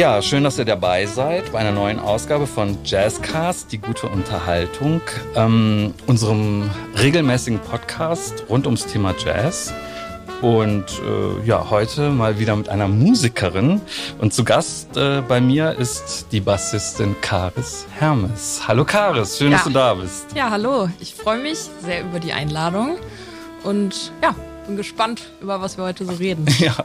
Ja, schön, dass ihr dabei seid bei einer neuen Ausgabe von Jazzcast, die gute Unterhaltung, ähm, unserem regelmäßigen Podcast rund ums Thema Jazz. Und äh, ja, heute mal wieder mit einer Musikerin. Und zu Gast äh, bei mir ist die Bassistin Karis Hermes. Hallo Karis, schön, ja. dass du da bist. Ja, hallo. Ich freue mich sehr über die Einladung. Und ja, bin gespannt, über was wir heute so reden. Ja,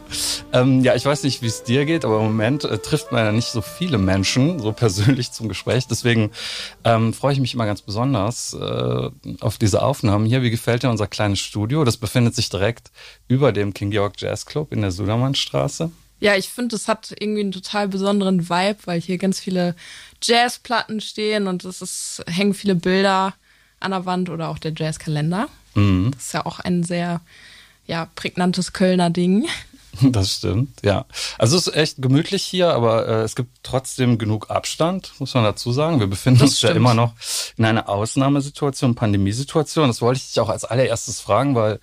ähm, ja ich weiß nicht, wie es dir geht, aber im Moment äh, trifft man ja nicht so viele Menschen so persönlich zum Gespräch. Deswegen ähm, freue ich mich immer ganz besonders äh, auf diese Aufnahmen hier. Wie gefällt dir unser kleines Studio? Das befindet sich direkt über dem King Georg Jazz Club in der Sudermannstraße. Ja, ich finde, es hat irgendwie einen total besonderen Vibe, weil hier ganz viele Jazzplatten stehen und es ist, hängen viele Bilder an der Wand oder auch der Jazzkalender. Mhm. Das ist ja auch ein sehr ja, prägnantes Kölner Ding. Das stimmt, ja. Also es ist echt gemütlich hier, aber äh, es gibt trotzdem genug Abstand, muss man dazu sagen. Wir befinden das uns stimmt. ja immer noch in einer Ausnahmesituation, Pandemiesituation. Das wollte ich dich auch als allererstes fragen, weil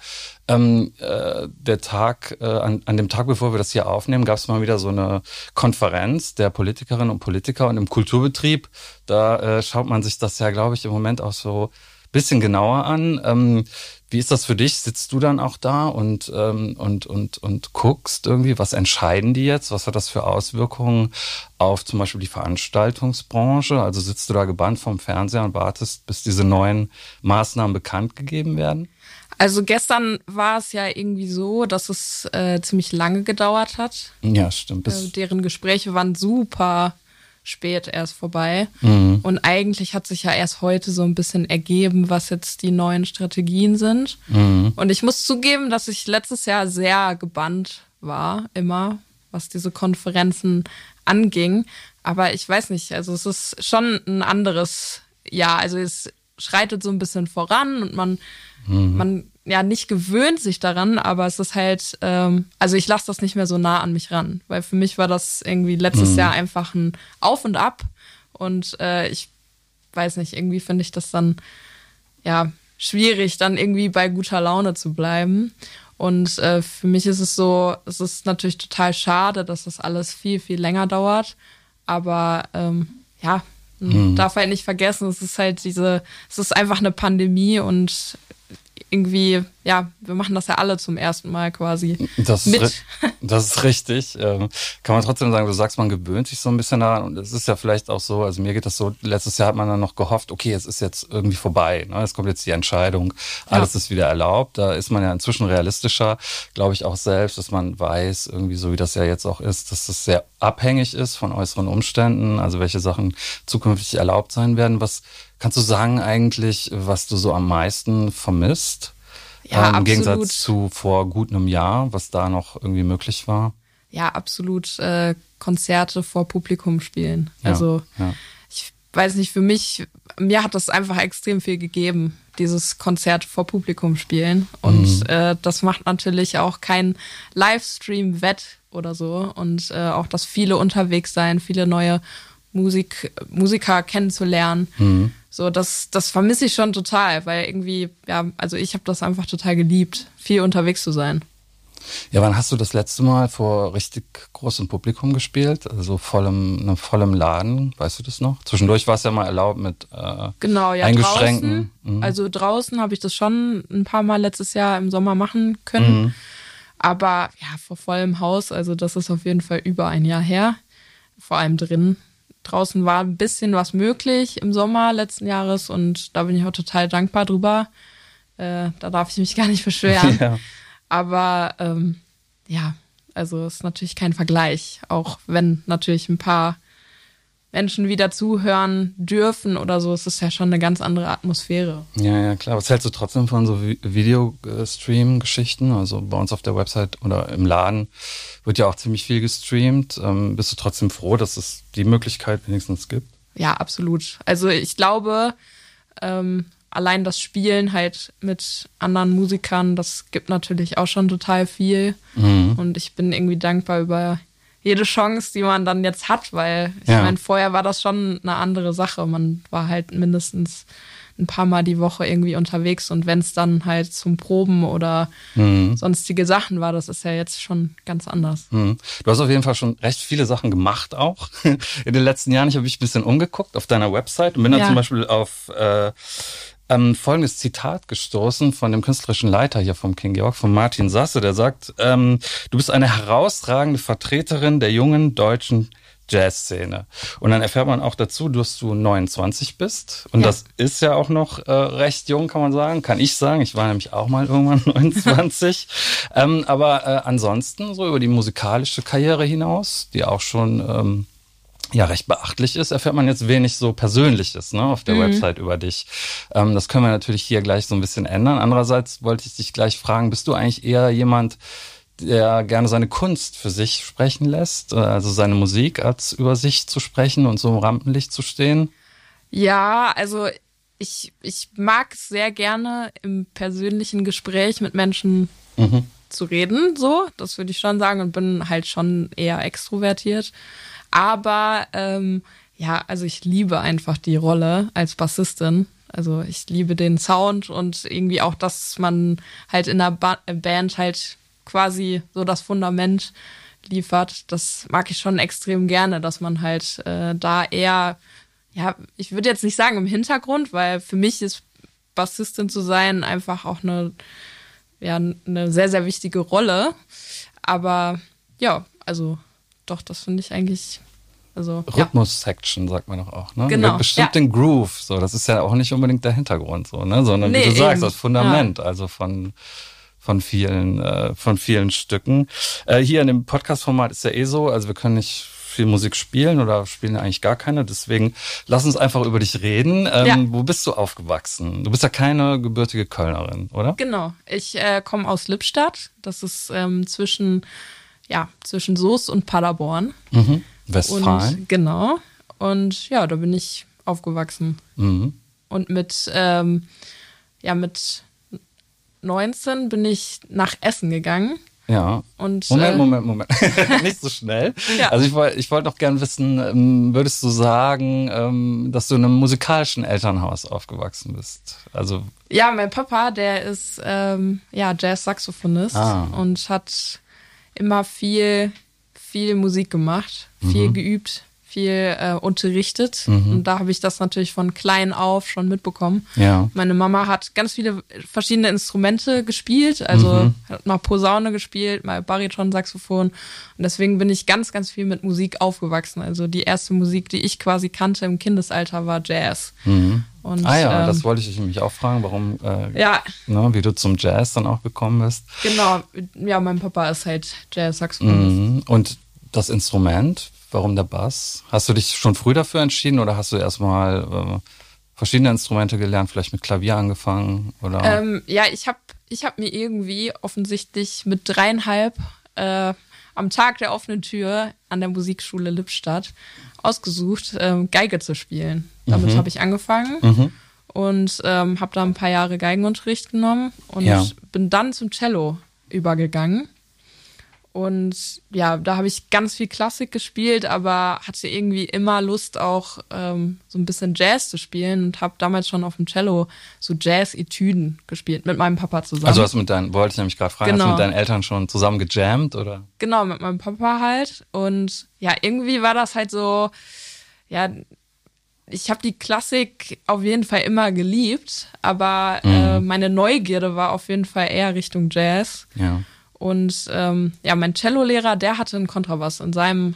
ähm, äh, der Tag, äh, an, an dem Tag, bevor wir das hier aufnehmen, gab es mal wieder so eine Konferenz der Politikerinnen und Politiker und im Kulturbetrieb, da äh, schaut man sich das ja, glaube ich, im Moment auch so bisschen genauer an. Ähm, wie ist das für dich? Sitzt du dann auch da und, ähm, und, und, und guckst irgendwie, was entscheiden die jetzt? Was hat das für Auswirkungen auf zum Beispiel die Veranstaltungsbranche? Also sitzt du da gebannt vom Fernseher und wartest, bis diese neuen Maßnahmen bekannt gegeben werden? Also gestern war es ja irgendwie so, dass es äh, ziemlich lange gedauert hat. Ja, stimmt. Äh, deren Gespräche waren super spät erst vorbei. Mhm. Und eigentlich hat sich ja erst heute so ein bisschen ergeben, was jetzt die neuen Strategien sind. Mhm. Und ich muss zugeben, dass ich letztes Jahr sehr gebannt war, immer, was diese Konferenzen anging. Aber ich weiß nicht, also es ist schon ein anderes Jahr. Also es schreitet so ein bisschen voran und man, mhm. man ja nicht gewöhnt sich daran, aber es ist halt, ähm, also ich lasse das nicht mehr so nah an mich ran, weil für mich war das irgendwie letztes mhm. Jahr einfach ein Auf und Ab und äh, ich weiß nicht, irgendwie finde ich das dann ja schwierig, dann irgendwie bei guter Laune zu bleiben. Und äh, für mich ist es so, es ist natürlich total schade, dass das alles viel, viel länger dauert. Aber ähm, ja, mhm. darf halt nicht vergessen, es ist halt diese, es ist einfach eine Pandemie und irgendwie, ja, wir machen das ja alle zum ersten Mal quasi das mit. Ist, das ist richtig. Ähm, kann man trotzdem sagen, du sagst, man gewöhnt sich so ein bisschen daran und es ist ja vielleicht auch so, also mir geht das so, letztes Jahr hat man dann noch gehofft, okay, es ist jetzt irgendwie vorbei, ne? es kommt jetzt die Entscheidung, alles ja. ist wieder erlaubt. Da ist man ja inzwischen realistischer, glaube ich auch selbst, dass man weiß, irgendwie so wie das ja jetzt auch ist, dass das sehr abhängig ist von äußeren Umständen, also welche Sachen zukünftig erlaubt sein werden. Was Kannst du sagen eigentlich, was du so am meisten vermisst? Ja, ähm, Im. Gegensatz zu vor gut einem Jahr, was da noch irgendwie möglich war? Ja, absolut. Äh, Konzerte vor Publikum spielen. Ja, also ja. ich weiß nicht, für mich, mir hat das einfach extrem viel gegeben, dieses Konzert vor Publikum spielen. Und mhm. äh, das macht natürlich auch kein Livestream wett oder so. Und äh, auch, dass viele unterwegs sein, viele neue Musik, Musiker kennenzulernen. Mhm. So, das, das vermisse ich schon total, weil irgendwie, ja, also ich habe das einfach total geliebt, viel unterwegs zu sein. Ja, wann hast du das letzte Mal vor richtig großem Publikum gespielt? Also vollem, einem vollem Laden, weißt du das noch? Zwischendurch war es ja mal erlaubt mit äh, genau, ja, eingeschränkten. Draußen, mhm. Also draußen habe ich das schon ein paar Mal letztes Jahr im Sommer machen können. Mhm. Aber ja, vor vollem Haus, also das ist auf jeden Fall über ein Jahr her. Vor allem drin draußen war ein bisschen was möglich im Sommer letzten Jahres und da bin ich auch total dankbar drüber. Äh, da darf ich mich gar nicht beschweren. Ja. Aber ähm, ja, also ist natürlich kein Vergleich, auch wenn natürlich ein paar Menschen wieder zuhören dürfen oder so, es ist ja schon eine ganz andere Atmosphäre. Ja, ja, klar. Was hältst du trotzdem von so Videostream-Geschichten? Also bei uns auf der Website oder im Laden wird ja auch ziemlich viel gestreamt. Ähm, bist du trotzdem froh, dass es die Möglichkeit wenigstens gibt? Ja, absolut. Also ich glaube, ähm, allein das Spielen halt mit anderen Musikern, das gibt natürlich auch schon total viel. Mhm. Und ich bin irgendwie dankbar über jede Chance, die man dann jetzt hat, weil ich ja. meine, vorher war das schon eine andere Sache. Man war halt mindestens ein paar Mal die Woche irgendwie unterwegs und wenn es dann halt zum Proben oder mhm. sonstige Sachen war, das ist ja jetzt schon ganz anders. Mhm. Du hast auf jeden Fall schon recht viele Sachen gemacht auch in den letzten Jahren. Ich habe mich ein bisschen umgeguckt auf deiner Website und bin ja. dann zum Beispiel auf äh, ähm, folgendes Zitat gestoßen von dem künstlerischen Leiter hier vom King Georg, von Martin Sasse, der sagt, ähm, du bist eine herausragende Vertreterin der jungen deutschen Jazzszene. Und dann erfährt man auch dazu, dass du 29 bist. Und ja. das ist ja auch noch äh, recht jung, kann man sagen. Kann ich sagen. Ich war nämlich auch mal irgendwann 29. ähm, aber äh, ansonsten, so über die musikalische Karriere hinaus, die auch schon ähm, ja recht beachtlich ist, erfährt man jetzt wenig so Persönliches ne, auf der mhm. Website über dich. Ähm, das können wir natürlich hier gleich so ein bisschen ändern. Andererseits wollte ich dich gleich fragen, bist du eigentlich eher jemand, der gerne seine Kunst für sich sprechen lässt, äh, also seine Musik als über sich zu sprechen und so im Rampenlicht zu stehen? Ja, also ich, ich mag es sehr gerne im persönlichen Gespräch mit Menschen mhm. zu reden, so, das würde ich schon sagen und bin halt schon eher extrovertiert. Aber ähm, ja, also ich liebe einfach die Rolle als Bassistin. Also ich liebe den Sound und irgendwie auch, dass man halt in der ba Band halt quasi so das Fundament liefert. Das mag ich schon extrem gerne, dass man halt äh, da eher, ja, ich würde jetzt nicht sagen im Hintergrund, weil für mich ist Bassistin zu sein einfach auch eine, ja, eine sehr, sehr wichtige Rolle. Aber ja, also doch, das finde ich eigentlich. Also, Rhythmus-Section, ja. sagt man doch auch, ne? Genau. Bestimmt ja. den Groove, so. Das ist ja auch nicht unbedingt der Hintergrund, so, ne? Sondern nee, wie du sagst, eben. das Fundament, ja. also von, von vielen, äh, von vielen Stücken. Äh, hier in dem Podcast-Format ist ja eh so, also wir können nicht viel Musik spielen oder spielen eigentlich gar keine. Deswegen lass uns einfach über dich reden. Ähm, ja. Wo bist du aufgewachsen? Du bist ja keine gebürtige Kölnerin, oder? Genau. Ich äh, komme aus Lippstadt. Das ist ähm, zwischen, ja, zwischen Soest und Paderborn. Mhm. Westfalen. Und, genau. Und ja, da bin ich aufgewachsen. Mhm. Und mit, ähm, ja, mit 19 bin ich nach Essen gegangen. Ja. Und, Moment, äh, Moment, Moment. Nicht so schnell. ja. Also ich wollte ich wollte noch gern wissen, ähm, würdest du sagen, ähm, dass du in einem musikalischen Elternhaus aufgewachsen bist? Also ja, mein Papa, der ist ähm, ja Jazz-Saxophonist ah. und hat immer viel, viel Musik gemacht, viel mhm. geübt viel äh, unterrichtet. Mhm. Und da habe ich das natürlich von klein auf schon mitbekommen. Ja. Meine Mama hat ganz viele verschiedene Instrumente gespielt, also mhm. hat mal Posaune gespielt, mal Bariton-Saxophon. Und deswegen bin ich ganz, ganz viel mit Musik aufgewachsen. Also die erste Musik, die ich quasi kannte im Kindesalter, war Jazz. Mhm. Und, ah ja, ähm, das wollte ich mich auch fragen, warum, äh, ja. ne, wie du zum Jazz dann auch gekommen bist. Genau, ja, mein Papa ist halt Jazz-Saxophonist. Mhm. Und das Instrument, Warum der Bass? Hast du dich schon früh dafür entschieden oder hast du erstmal äh, verschiedene Instrumente gelernt, vielleicht mit Klavier angefangen? Oder? Ähm, ja, ich habe ich hab mir irgendwie offensichtlich mit dreieinhalb äh, am Tag der offenen Tür an der Musikschule Lippstadt ausgesucht, ähm, Geige zu spielen. Damit mhm. habe ich angefangen. Mhm und ähm, habe da ein paar Jahre Geigenunterricht genommen und ja. bin dann zum Cello übergegangen. Und ja, da habe ich ganz viel Klassik gespielt, aber hatte irgendwie immer Lust auch ähm, so ein bisschen Jazz zu spielen und habe damals schon auf dem Cello so Jazz-Etüden gespielt mit meinem Papa zusammen. Also hast du mit deinen, wollte ich nämlich gerade fragen, genau. hast du mit deinen Eltern schon zusammen gejammt oder? Genau, mit meinem Papa halt. Und ja, irgendwie war das halt so, ja, ich habe die Klassik auf jeden Fall immer geliebt, aber mhm. äh, meine Neugierde war auf jeden Fall eher Richtung Jazz. Ja. Und ähm, ja, mein Cellolehrer, der hatte einen Kontrabass in seinem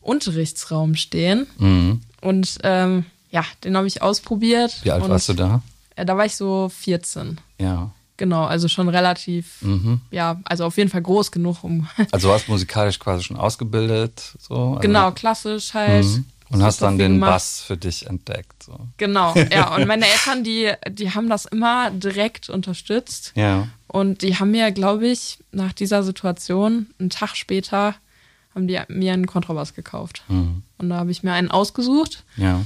Unterrichtsraum stehen. Mhm. Und ähm, ja, den habe ich ausprobiert. Wie alt warst du da? Ja, da war ich so 14. Ja. Genau, also schon relativ, mhm. ja, also auf jeden Fall groß genug, um. also warst musikalisch quasi schon ausgebildet, so? Also genau, klassisch halt. Mhm. Und hast dann den gemacht. Bass für dich entdeckt. So. Genau, ja. Und meine Eltern, die, die haben das immer direkt unterstützt. Ja. Und die haben mir, glaube ich, nach dieser Situation, einen Tag später, haben die mir einen Kontrabass gekauft. Mhm. Und da habe ich mir einen ausgesucht. Ja.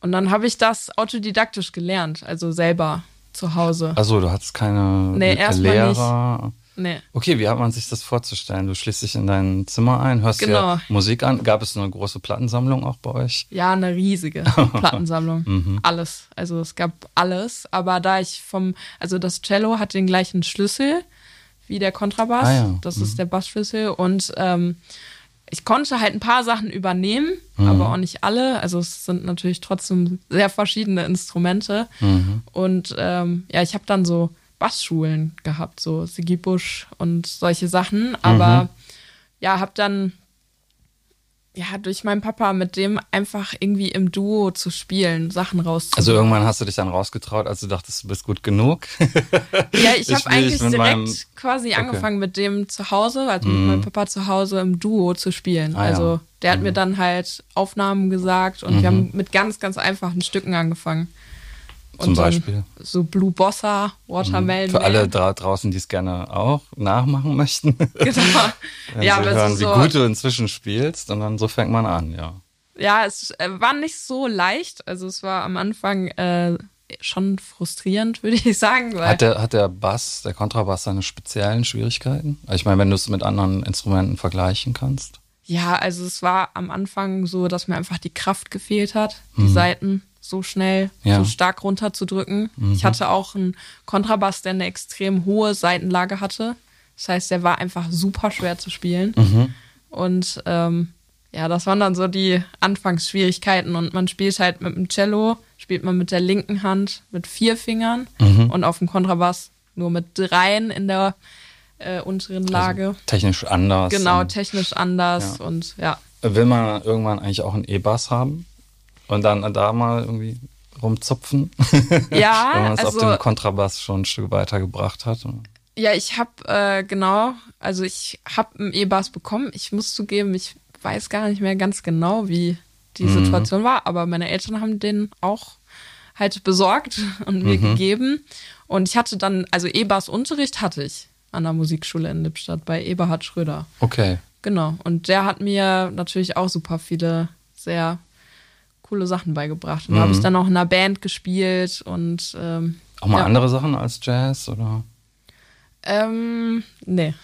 Und dann habe ich das autodidaktisch gelernt, also selber zu Hause. Also du hattest keine nee, Lehrer? Nee. Okay, wie hat man sich das vorzustellen? Du schließt dich in dein Zimmer ein, hörst Genau. dir Musik an. Gab es eine große Plattensammlung auch bei euch? Ja, eine riesige Plattensammlung. Mhm. Alles. Also es gab alles. Aber da ich vom, also das Cello hat den gleichen Schlüssel wie der Kontrabass. Ah ja. Das ist der Bassschlüssel. Und ähm, ich konnte halt ein paar Sachen übernehmen, aber auch nicht alle. Also es sind natürlich trotzdem sehr verschiedene Instrumente. Und ähm, ja, ich habe dann so Bassschulen gehabt, so Sigi Busch und solche Sachen. Aber ja, habe dann ja durch meinen Papa mit dem einfach irgendwie im Duo zu spielen, Sachen rauszuholen. Also irgendwann hast du dich dann rausgetraut, als du dachtest, du bist gut genug. Ja, ich Ich habe eigentlich direkt meinem- quasi angefangen mit dem zu Hause, also mit meinem Papa zu Hause im Duo zu spielen. Ah, ja. also der hat mir dann halt Aufnahmen gesagt und wir haben mit ganz, ganz einfachen Stücken angefangen. Zum Beispiel? So Blue Bossa, Watermelon. Für alle da draußen, die es gerne auch nachmachen möchten. Genau. Wenn ja, sie aber hören, es ist wie so, gut du inzwischen spielst und dann so fängt man an, ja. ja, es äh, war nicht so leicht. Also es war am Anfang äh, schon frustrierend, würde ich sagen. Hat der, hat der Bass, der Kontrabass seine speziellen Schwierigkeiten? Also Ich meine, wenn du es mit anderen Instrumenten vergleichen kannst. Ja, also es war am Anfang so, dass mir einfach die Kraft gefehlt hat, die Seiten so schnell, Ja. so stark runterzudrücken. Ich hatte auch einen Kontrabass, der eine extrem hohe Seitenlage hatte. Das heißt, der war einfach super schwer zu spielen. Und ähm, ja, das waren dann so die Anfangsschwierigkeiten. Und man spielt halt mit dem Cello, spielt man mit der linken Hand mit vier Fingern und auf dem Kontrabass nur mit dreien in der äh, unteren Lage. Also technisch anders. Genau, technisch anders und ja. will man irgendwann eigentlich auch einen E-Bass haben? Und dann da mal irgendwie rumzupfen? Ja, wenn man es auf also- dem Kontrabass schon ein Stück weitergebracht hat. Ja, ich habe äh, genau, also ich habe einen E-Bass bekommen. Ich muss zugeben, ich weiß gar nicht mehr ganz genau, wie die Mhm. Situation war, aber meine Eltern haben den auch halt besorgt und Mhm. mir gegeben. Und ich hatte dann, also E-Bass-Unterricht hatte ich an der Musikschule in Lippstadt bei Eberhard Schröder. Okay. Genau. Und der hat mir natürlich auch super viele sehr coole Sachen beigebracht. Und da habe ich dann auch in einer Band gespielt und ähm, Auch mal ja. andere Sachen als Jazz oder? Ähm, nee.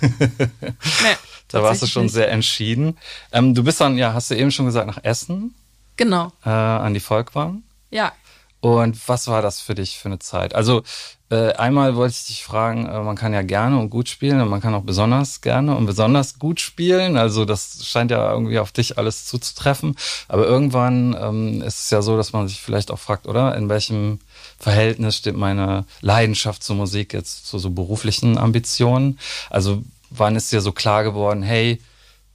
nee. Da warst du schon nicht. sehr entschieden. Ähm, du bist dann, ja, hast du eben schon gesagt, nach Essen Genau. äh, an die Volkwang. Ja. Und was war das für dich für eine Zeit? Also äh, einmal wollte ich dich fragen, äh, man kann ja gerne und gut spielen und man kann auch besonders gerne und besonders gut spielen. Also das scheint ja irgendwie auf dich alles zuzutreffen. Aber irgendwann ähm, ist es ja so, dass man sich vielleicht auch fragt, oder? In welchem Verhältnis steht meine Leidenschaft zur Musik jetzt zu so beruflichen Ambitionen? Also wann ist dir so klar geworden, hey,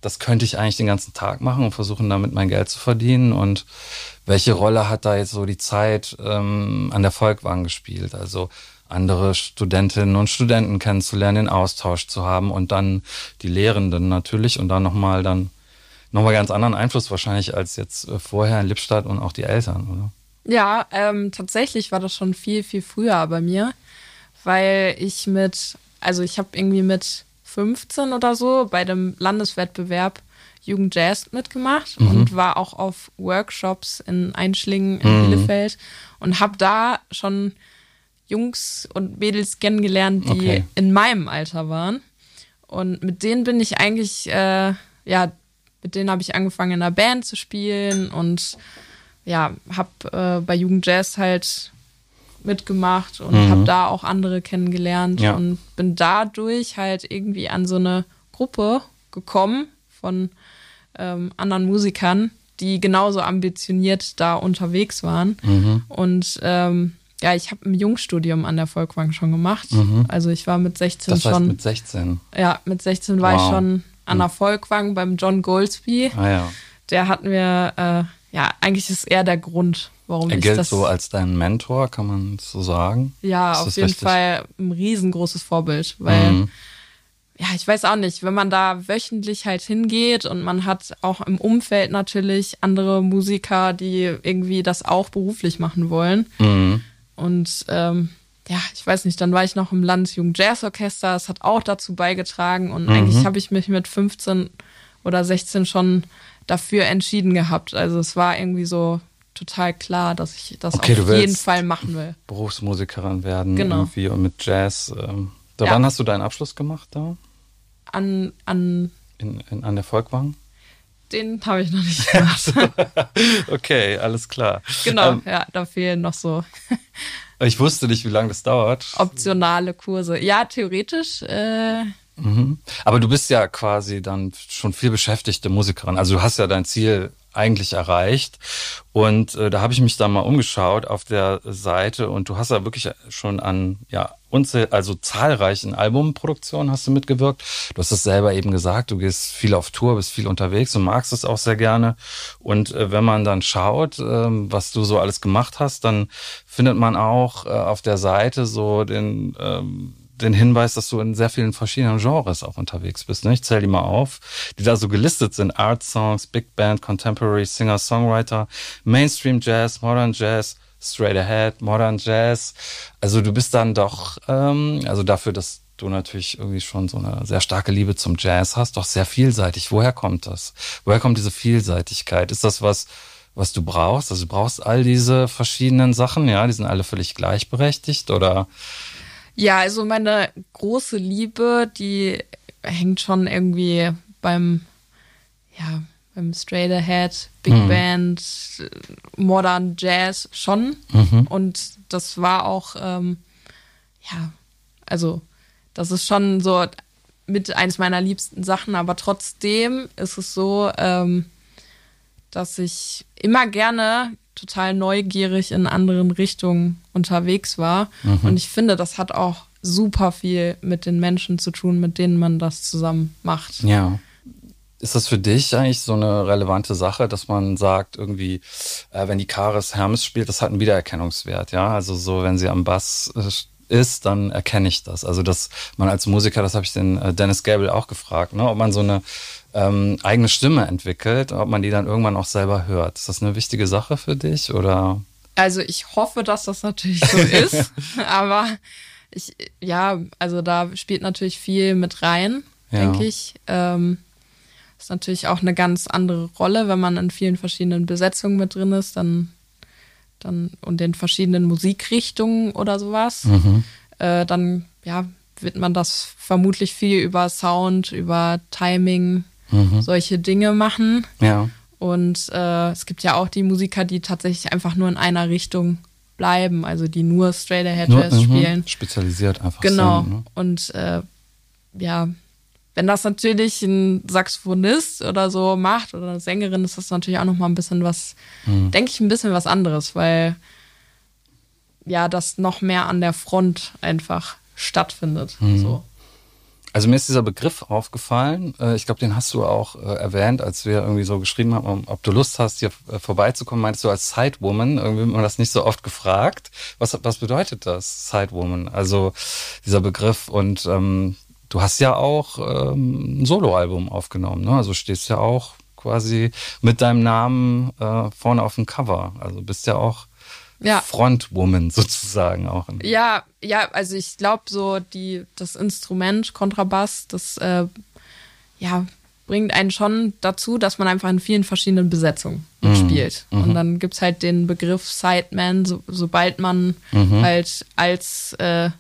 das könnte ich eigentlich den ganzen Tag machen und versuchen damit mein Geld zu verdienen. Und welche Rolle hat da jetzt so die Zeit ähm, an der Volkwang gespielt? Also andere Studentinnen und Studenten kennenzulernen, den Austausch zu haben und dann die Lehrenden natürlich und dann nochmal dann nochmal ganz anderen Einfluss wahrscheinlich als jetzt äh, vorher in Lippstadt und auch die Eltern, oder? Ja, ähm, tatsächlich war das schon viel, viel früher bei mir, weil ich mit, also ich habe irgendwie mit 15 oder so bei dem Landeswettbewerb Jugend Jazz mitgemacht und war auch auf Workshops in Einschlingen in Bielefeld und habe da schon Jungs und Mädels kennengelernt, die Okay. in meinem Alter waren. Und mit denen bin ich eigentlich, äh, ja, mit denen habe ich angefangen in einer Band zu spielen und ja, habe äh, bei Jugend Jazz halt mitgemacht und Mhm. habe da auch andere kennengelernt Ja. und bin dadurch halt irgendwie an so eine Gruppe gekommen von ähm, anderen Musikern, die genauso ambitioniert da unterwegs waren. Mhm. Und ähm, ja, ich habe ein Jungstudium an der Volkwang schon gemacht. Also ich war mit 16 Mhm. Das heißt schon, mit 16. ja, mit 16 war ich Wow. schon an der Volkwang beim John Goldsby. Ah ja. Der hat mir, äh, ja, eigentlich ist er der Grund, warum Er ich gilt das. so als dein Mentor, kann man so sagen? ja, Ist auf jeden richtig? Fall ein riesengroßes Vorbild, weil Mhm. ja, ich weiß auch nicht, wenn man da wöchentlich halt hingeht und man hat auch im Umfeld natürlich andere Musiker, die irgendwie das auch beruflich machen wollen. Mhm. Und ähm, ja, ich weiß nicht, dann war ich noch im Landesjugend Jazzorchester, das hat auch dazu beigetragen und Mhm. eigentlich habe ich mich mit 15 oder 16 schon dafür entschieden gehabt. Also es war irgendwie so total klar, dass ich das Okay, auf jeden Fall machen will. Berufsmusikerin werden Genau. irgendwie und mit Jazz ähm, Da ja. Wann hast du deinen Abschluss gemacht da? An, an, in, in, an der Volkwang? Den habe ich noch nicht gemacht. okay, alles klar. Genau, ähm, ja, da fehlen noch so. ich wusste nicht, wie lange das dauert. Optionale Kurse. Ja, theoretisch. Äh, mhm. Aber du bist ja quasi dann schon viel beschäftigte Musikerin. Also du hast ja dein Ziel eigentlich erreicht. Und äh, da habe ich mich da mal umgeschaut auf der Seite und du hast ja wirklich schon an ja unzähl also zahlreichen Albumproduktionen hast du mitgewirkt. Du hast es selber eben gesagt, du gehst viel auf Tour, bist viel unterwegs und magst es auch sehr gerne. Und äh, wenn man dann schaut, äh, was du so alles gemacht hast, dann findet man auch äh, auf der Seite so den ähm, den Hinweis, dass du in sehr vielen verschiedenen Genres auch unterwegs bist. Ne? Ich zähle die mal auf, die da so gelistet sind. Art Songs, Big Band, Contemporary, Singer, Songwriter, Mainstream Jazz, Modern Jazz, Straight Ahead, Modern Jazz. Also du bist dann doch, ähm, also dafür, dass du natürlich irgendwie schon so eine sehr starke Liebe zum Jazz hast, doch sehr vielseitig. Woher kommt das? Woher kommt diese Vielseitigkeit? Ist das was, was du brauchst? Also du brauchst all diese verschiedenen Sachen, ja, die sind alle völlig gleichberechtigt oder ja, also meine große Liebe, die hängt schon irgendwie beim, ja, beim Straight Ahead, Big mhm. Band, Modern Jazz schon. Mhm. Und das war auch, ähm, ja, also das ist schon so mit eines meiner liebsten Sachen, aber trotzdem ist es so, ähm, dass ich immer gerne total neugierig in anderen Richtungen unterwegs war. Mhm. Und ich finde, das hat auch super viel mit den Menschen zu tun, mit denen man das zusammen macht. Ja. Ist das für dich eigentlich so eine relevante Sache, dass man sagt, irgendwie, äh, wenn die Karis Hermes spielt, das hat einen Wiedererkennungswert, ja? Also so, wenn sie am Bass äh, ist, dann erkenne ich das. Also dass man als Musiker, das habe ich den äh, Dennis Gable auch gefragt, ne, ob man so eine ähm, eigene Stimme entwickelt, ob man die dann irgendwann auch selber hört. Ist das eine wichtige Sache für dich oder? Also ich hoffe, dass das natürlich so ist, aber ich, ja, also da spielt natürlich viel mit rein, ja. denke ich. Ähm, ist natürlich auch eine ganz andere Rolle, wenn man in vielen verschiedenen Besetzungen mit drin ist, dann, dann und in verschiedenen Musikrichtungen oder sowas. Mhm. Äh, dann, ja, wird man das vermutlich viel über Sound, über Timing, mhm. solche Dinge machen. Ja. Und äh, es gibt ja auch die Musiker, die tatsächlich einfach nur in einer Richtung bleiben, also die nur Straight Ahead Jazz nur, mhm. spielen. Spezialisiert einfach. Genau. Sind, ne? Und äh, ja, wenn das natürlich ein Saxophonist oder so macht oder eine Sängerin, ist das natürlich auch nochmal ein bisschen was, mhm. denke ich, ein bisschen was anderes, weil ja, das noch mehr an der Front einfach stattfindet. Mhm. So. Also mir ist dieser Begriff aufgefallen. Äh, ich glaube, den hast du auch äh, erwähnt, als wir irgendwie so geschrieben haben, ob du Lust hast, hier äh, vorbeizukommen. Meinst du als Sidewoman? Irgendwie wird man das nicht so oft gefragt. Was, was bedeutet das, Sidewoman? Also dieser Begriff. Und ähm, du hast ja auch ähm, ein Soloalbum aufgenommen. Ne? Also stehst ja auch quasi mit deinem Namen äh, vorne auf dem Cover. Also bist ja auch ja. Frontwoman sozusagen auch. Ja, ja, also ich glaube so die das Instrument Kontrabass, das äh, ja bringt einen schon dazu, dass man einfach in vielen verschiedenen Besetzungen mhm. spielt. Mhm. Und dann gibt's halt den Begriff Sideman, so, sobald man mhm. halt als äh,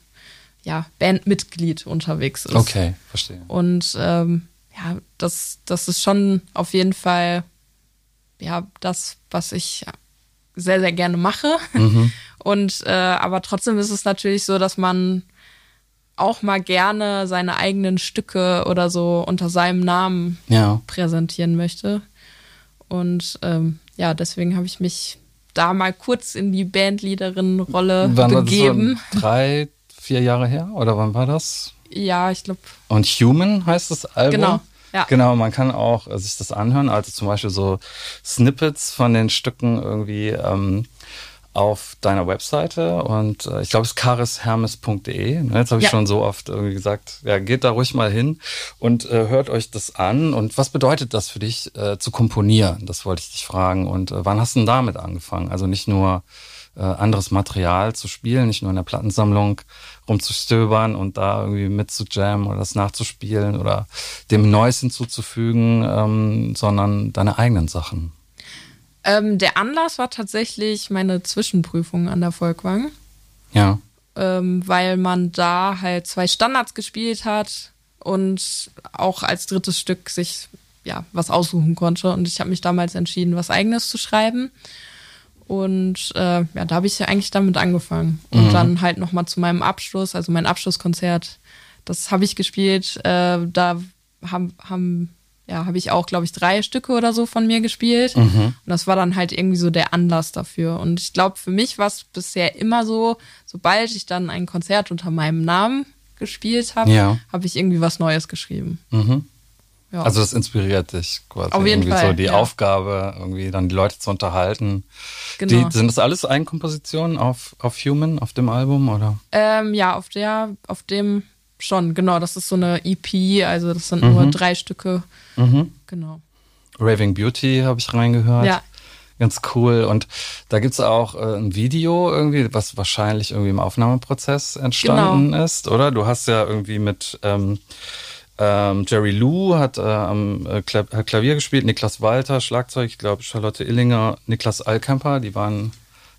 ja, Bandmitglied unterwegs ist. Okay, verstehe. Und ähm, ja, das, das ist schon auf jeden Fall ja das, was ich sehr, sehr gerne mache. Mhm. Und äh, aber trotzdem ist es natürlich so, dass man auch mal gerne seine eigenen Stücke oder so unter seinem Namen ja. präsentieren möchte. Und ähm, ja, deswegen habe ich mich da mal kurz in die Bandleaderin-Rolle begeben. Das so drei, vier Jahre her oder wann war das? Ja, ich glaube. Und Human heißt das Album? Genau. Ja. Genau, man kann auch äh, sich das anhören, also zum Beispiel so Snippets von den Stücken irgendwie ähm, auf deiner Webseite und äh, ich glaube es ist karishermes.de. Ne? Jetzt habe ich ja. schon so oft irgendwie gesagt, ja, geht da ruhig mal hin und äh, hört euch das an. Und was bedeutet das für dich äh, zu komponieren? Das wollte ich dich fragen. Und äh, wann hast du denn damit angefangen? Also nicht nur äh, anderes Material zu spielen, nicht nur in der Plattensammlung rumzustöbern und da irgendwie mitzujammen oder das nachzuspielen oder dem Neues hinzuzufügen, ähm, sondern deine eigenen Sachen. Ähm, der Anlass war tatsächlich meine Zwischenprüfung an der Volkwang. Ja. Äh, ähm, weil man da halt zwei Standards gespielt hat und auch als drittes Stück sich ja was aussuchen konnte. Und ich habe mich damals entschieden, was eigenes zu schreiben. Und äh, ja, da habe ich ja eigentlich damit angefangen. Und mhm. dann halt nochmal zu meinem Abschluss, also mein Abschlusskonzert, das habe ich gespielt. Äh, da haben, haben ja, habe ich auch, glaube ich, drei Stücke oder so von mir gespielt. Mhm. Und das war dann halt irgendwie so der Anlass dafür. Und ich glaube, für mich war es bisher immer so, sobald ich dann ein Konzert unter meinem Namen gespielt habe, ja. habe ich irgendwie was Neues geschrieben. Mhm. Ja. Also das inspiriert dich quasi. Auf jeden irgendwie Fall. So die ja. Aufgabe, irgendwie dann die Leute zu unterhalten. Genau. Die, sind das alles Eigenkompositionen auf, auf Human, auf dem Album, oder? Ähm, ja, auf der, auf dem schon, genau. Das ist so eine EP, also das sind mhm. nur drei Stücke. Mhm. Genau. Raving Beauty habe ich reingehört. Ja. Ganz cool. Und da gibt es auch äh, ein Video irgendwie, was wahrscheinlich irgendwie im Aufnahmeprozess entstanden genau. ist, oder? Du hast ja irgendwie mit ähm, ähm, Jerry Lou hat äh, am äh, Klavier gespielt, Niklas Walter, Schlagzeug, ich glaube Charlotte Illinger, Niklas Alkemper, die waren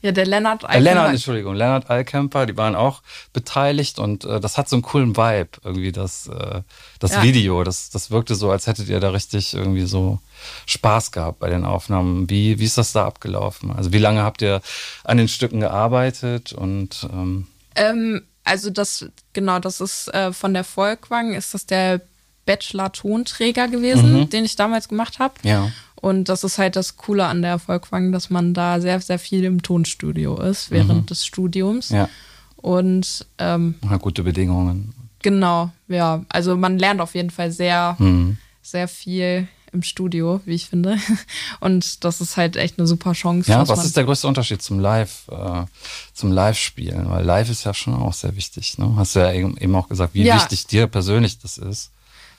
ja, der Lennart Alkemper. Äh, Lennart, Entschuldigung, Lennart Alkemper, die waren auch beteiligt und äh, das hat so einen coolen Vibe, irgendwie das, äh, das ja. Video. Das, das wirkte so, als hättet ihr da richtig irgendwie so Spaß gehabt bei den Aufnahmen. Wie, wie ist das da abgelaufen? Also wie lange habt ihr an den Stücken gearbeitet und ähm ähm, also das, genau, das ist äh, von der Volkwang, ist das der Bachelor-Tonträger gewesen, mhm. den ich damals gemacht habe. Ja. Und das ist halt das Coole an der Volkwang, dass man da sehr, sehr viel im Tonstudio ist während mhm. des Studiums. Ja. Und ähm, ja, gute Bedingungen. Genau, ja. Also man lernt auf jeden Fall sehr, mhm. sehr viel im Studio, wie ich finde. Und das ist halt echt eine super Chance. Ja, was ist der größte Unterschied zum Live, äh, zum Live-Spielen? Weil Live ist ja schon auch sehr wichtig. Ne? Hast du ja eben auch gesagt, wie ja. wichtig dir persönlich das ist.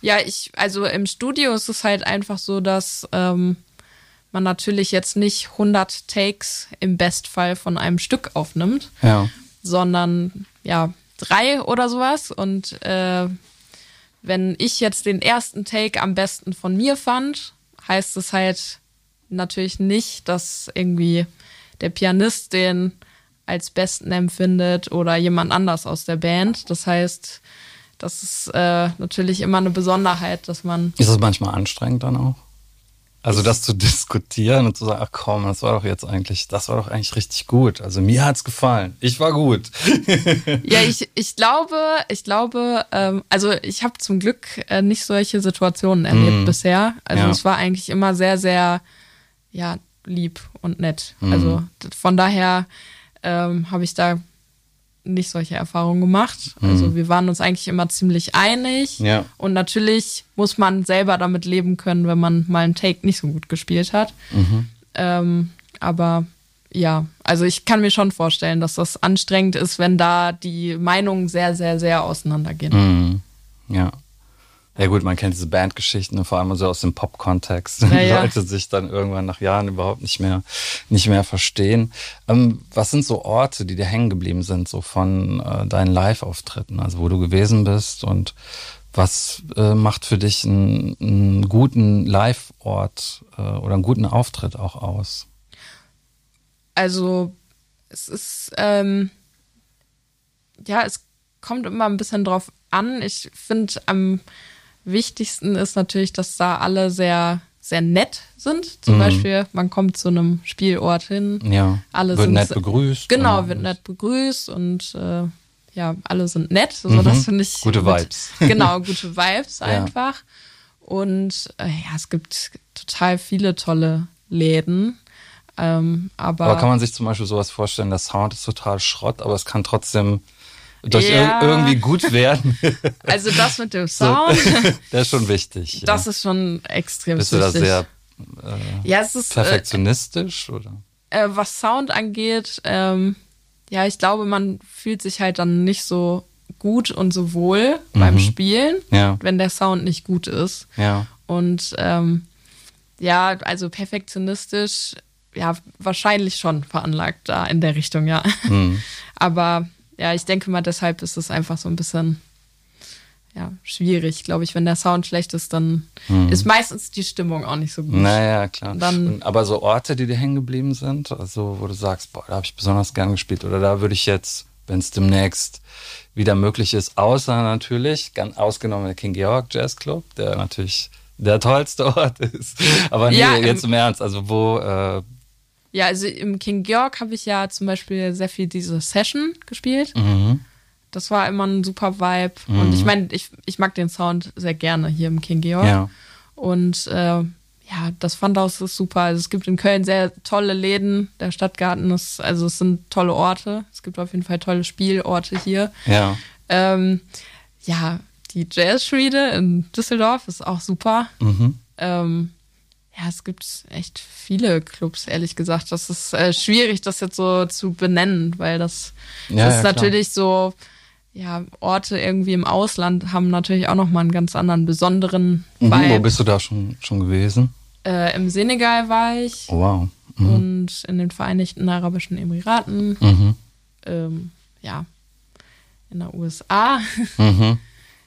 Ja, ich, also im Studio ist es halt einfach so, dass ähm, man natürlich jetzt nicht 100 Takes im Bestfall von einem Stück aufnimmt, ja. sondern ja, drei oder sowas. Und äh, wenn ich jetzt den ersten Take am besten von mir fand, heißt es halt natürlich nicht, dass irgendwie der Pianist den als besten empfindet oder jemand anders aus der Band. Das heißt, das ist äh, natürlich immer eine Besonderheit, dass man. Ist es manchmal anstrengend dann auch? Also das zu diskutieren und zu sagen, ach komm, das war doch jetzt eigentlich, das war doch eigentlich richtig gut. Also mir hat's gefallen. Ich war gut. ja, ich, ich glaube, ich glaube, ähm, also ich habe zum Glück äh, nicht solche Situationen erlebt mm. bisher. Also ja. es war eigentlich immer sehr, sehr, ja, lieb und nett. Mm. Also von daher ähm, habe ich da nicht solche Erfahrungen gemacht. Mhm. Also wir waren uns eigentlich immer ziemlich einig. Ja. Und natürlich muss man selber damit leben können, wenn man mal einen Take nicht so gut gespielt hat. Mhm. Ähm, aber ja, also ich kann mir schon vorstellen, dass das anstrengend ist, wenn da die Meinungen sehr, sehr, sehr auseinandergehen. Mhm. Ja. Ja gut, man kennt diese Bandgeschichten, vor allem so aus dem Pop-Kontext. Ja, ja. Leute sich dann irgendwann nach Jahren überhaupt nicht mehr, nicht mehr verstehen. Ähm, was sind so Orte, die dir hängen geblieben sind, so von äh, deinen Live-Auftritten, also wo du gewesen bist und was äh, macht für dich einen, einen guten Live-Ort äh, oder einen guten Auftritt auch aus? Also es ist, ähm, ja, es kommt immer ein bisschen drauf an. Ich finde am wichtigsten ist natürlich, dass da alle sehr, sehr nett sind. Zum mhm. Beispiel, man kommt zu einem Spielort hin. Ja. Alle wird sind nett begrüßt. Genau, wird nett begrüßt und äh, ja, alle sind nett. Also mhm. das finde ich. Gute mit, Vibes. Genau, gute Vibes einfach. Und äh, ja, es gibt total viele tolle Läden. Ähm, aber, aber kann man sich zum Beispiel sowas vorstellen, der Sound ist total Schrott, aber es kann trotzdem durch ja. irgendwie gut werden. Also das mit dem Sound. So, das ist schon wichtig. Das ja. ist schon extrem Bist wichtig. Bist du da sehr äh, ja, es ist, äh, perfektionistisch? Äh, oder? Äh, was Sound angeht, ähm, ja, ich glaube, man fühlt sich halt dann nicht so gut und so wohl mhm. beim Spielen, ja. wenn der Sound nicht gut ist. Ja. Und ähm, ja, also perfektionistisch, ja, wahrscheinlich schon veranlagt da in der Richtung, ja. Mhm. Aber ja, ich denke mal, deshalb ist es einfach so ein bisschen ja, schwierig, glaube ich. Wenn der Sound schlecht ist, dann mhm. ist meistens die Stimmung auch nicht so gut. Naja, klar. Dann, aber so Orte, die dir hängen geblieben sind, also wo du sagst, boah, da habe ich besonders gern gespielt oder da würde ich jetzt wenn es demnächst wieder möglich ist, außer natürlich, ganz ausgenommen der King Georg Jazz Club, der natürlich der tollste Ort ist. Aber nee, ja, jetzt im Ernst, also wo. Äh, ja, also im King Georg habe ich ja zum Beispiel sehr viel diese Session gespielt. Mhm. Das war immer ein super Vibe. Mhm. Und ich meine, ich, ich mag den Sound sehr gerne hier im King Georg. Ja. Und äh, ja, das Fundhaus ist super. Also es gibt in Köln sehr tolle Läden. Der Stadtgarten ist, also es sind tolle Orte. Es gibt auf jeden Fall tolle Spielorte hier. Ja. Ähm, ja, die Jazzschmiede in Düsseldorf ist auch super. Mhm. Ähm, ja, es gibt echt viele Clubs, ehrlich gesagt. Das ist äh, schwierig, das jetzt so zu benennen, weil das, ja, das ist ja, natürlich so, ja, Orte irgendwie im Ausland haben natürlich auch nochmal einen ganz anderen besonderen mhm, Wo bist du da schon, schon gewesen? Äh, Im Senegal war ich. Oh, wow. Mhm. Und in den Vereinigten Arabischen Emiraten. Mhm. Ähm, ja, in der USA. Mhm.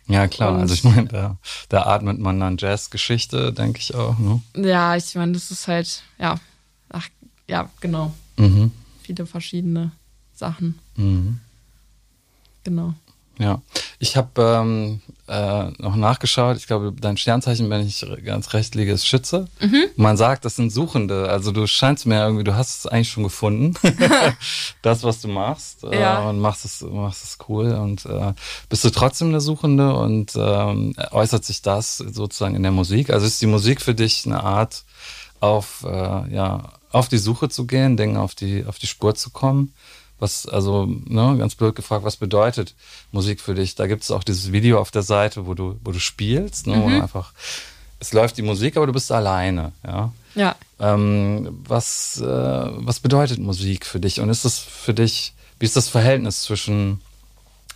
Ja, klar. Und also ich meine, da, da atmet man dann Jazzgeschichte, denke ich auch. Ne? Ja, ich meine, das ist halt, ja, ach, ja, genau. Mhm. Viele verschiedene Sachen. Mhm. Genau. Ja, ich habe ähm, äh, noch nachgeschaut. Ich glaube, dein Sternzeichen, wenn ich ganz recht liege, ist Schütze. Mhm. Man sagt, das sind Suchende. Also du scheinst mir irgendwie, du hast es eigentlich schon gefunden, das, was du machst äh, ja. und machst es, machst es cool. Und äh, bist du trotzdem eine Suchende und ähm, äußert sich das sozusagen in der Musik? Also ist die Musik für dich eine Art, auf äh, ja auf die Suche zu gehen, Dinge auf die auf die Spur zu kommen? Was, also, ne, ganz blöd gefragt, was bedeutet Musik für dich? Da gibt es auch dieses Video auf der Seite, wo du, wo du spielst, ne, mhm. wo einfach, es läuft die Musik, aber du bist alleine, ja. Ja. Ähm, was, äh, was bedeutet Musik für dich? Und ist das für dich, wie ist das Verhältnis zwischen,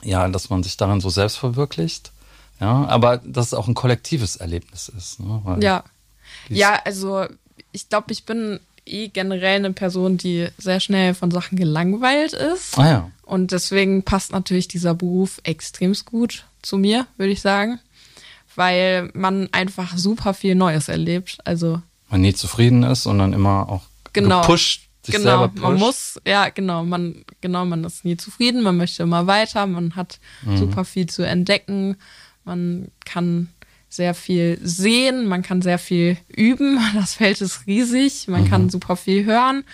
ja, dass man sich daran so selbst verwirklicht, ja, aber dass es auch ein kollektives Erlebnis ist, ne? Weil ja. Ja, also ich glaube, ich bin eh generell eine Person, die sehr schnell von Sachen gelangweilt ist. Ah ja. Und deswegen passt natürlich dieser Beruf extremst gut zu mir, würde ich sagen. Weil man einfach super viel Neues erlebt. Also. Man nie zufrieden ist, sondern immer auch genau. gepusht. Sich genau, man muss, ja, genau, man, genau, man ist nie zufrieden, man möchte immer weiter, man hat mhm. super viel zu entdecken, man kann sehr viel sehen, man kann sehr viel üben. Das Feld ist riesig, man mhm. kann super viel hören.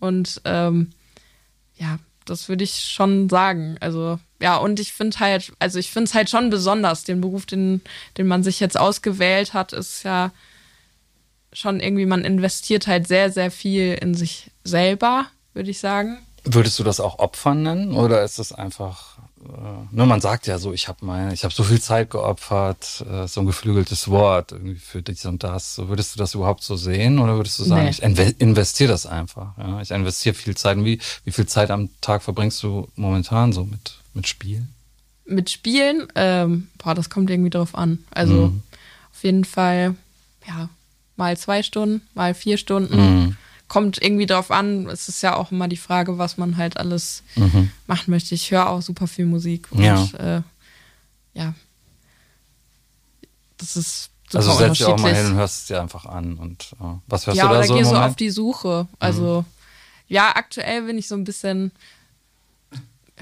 Und ähm, ja, das würde ich schon sagen. Also, ja, und ich finde halt, also ich finde es halt schon besonders, den Beruf, den, den man sich jetzt ausgewählt hat, ist ja schon irgendwie, man investiert halt sehr, sehr viel in sich selber, würde ich sagen. Würdest du das auch Opfern nennen oder ist das einfach äh, ne, man sagt ja so, ich habe meine, ich habe so viel Zeit geopfert, äh, so ein geflügeltes Wort irgendwie für dies und das. So, würdest du das überhaupt so sehen oder würdest du sagen, nee. ich investiere das einfach? Ja? Ich investiere viel Zeit. Wie, wie viel Zeit am Tag verbringst du momentan so mit, mit Spielen? Mit Spielen, ähm, boah, das kommt irgendwie drauf an. Also mhm. auf jeden Fall, ja, mal zwei Stunden, mal vier Stunden. Mhm kommt irgendwie drauf an. Es ist ja auch immer die Frage, was man halt alles mhm. machen möchte. Ich höre auch super viel Musik und ja, äh, ja. das ist super Also setzt dich auch mal hin und hörst es dir einfach an und uh, was hörst ja, du da oder so? Ja, gehe so auf die Suche. Also mhm. ja, aktuell bin ich so ein bisschen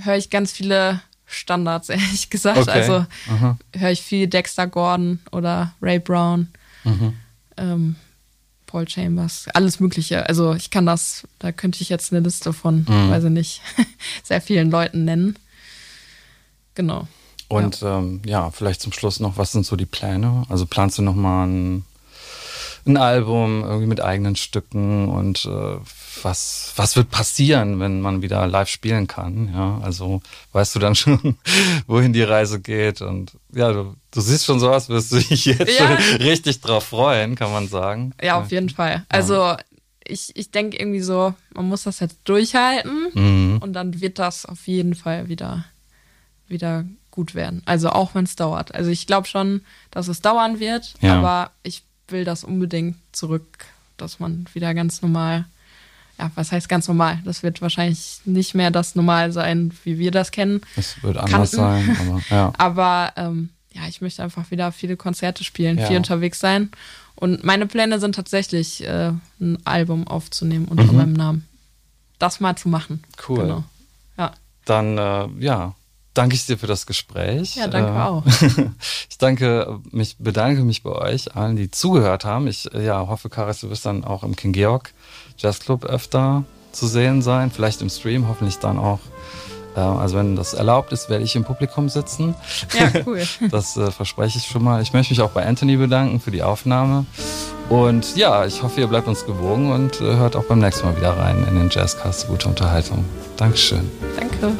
höre ich ganz viele Standards, ehrlich gesagt. Okay. Also mhm. höre ich viel Dexter Gordon oder Ray Brown. Mhm. Ähm, Paul Chambers, alles Mögliche. Also ich kann das, da könnte ich jetzt eine Liste von, mhm. weiß ich nicht, sehr vielen Leuten nennen. Genau. Und ja. Ähm, ja, vielleicht zum Schluss noch, was sind so die Pläne? Also planst du noch mal ein, ein Album irgendwie mit eigenen Stücken und äh, was, was wird passieren, wenn man wieder live spielen kann? Ja, also weißt du dann schon, wohin die Reise geht und ja, du, du siehst schon so aus, wirst du dich jetzt ja. schon richtig drauf freuen, kann man sagen. Ja, auf jeden Fall. Also ich, ich denke irgendwie so, man muss das jetzt durchhalten mhm. und dann wird das auf jeden Fall wieder, wieder gut werden. Also auch wenn es dauert. Also ich glaube schon, dass es dauern wird, ja. aber ich will das unbedingt zurück, dass man wieder ganz normal ja, was heißt ganz normal? Das wird wahrscheinlich nicht mehr das Normal sein, wie wir das kennen. Es wird anders kannten. sein, aber ja. aber ähm, ja, ich möchte einfach wieder viele Konzerte spielen, ja. viel unterwegs sein. Und meine Pläne sind tatsächlich, äh, ein Album aufzunehmen unter mhm. meinem Namen. Das mal zu machen. Cool. Genau. Ja. dann äh, ja, danke ich dir für das Gespräch. Ja, danke äh, auch. ich danke, mich bedanke mich bei euch allen, die zugehört haben. Ich äh, ja, hoffe, Karis, du wirst dann auch im King Georg Jazz Club öfter zu sehen sein, vielleicht im Stream, hoffentlich dann auch. Äh, also wenn das erlaubt ist, werde ich im Publikum sitzen. Ja, cool. Das äh, verspreche ich schon mal. Ich möchte mich auch bei Anthony bedanken für die Aufnahme. Und ja, ich hoffe, ihr bleibt uns gewogen und äh, hört auch beim nächsten Mal wieder rein in den Jazzcast. Gute Unterhaltung. Dankeschön. Danke.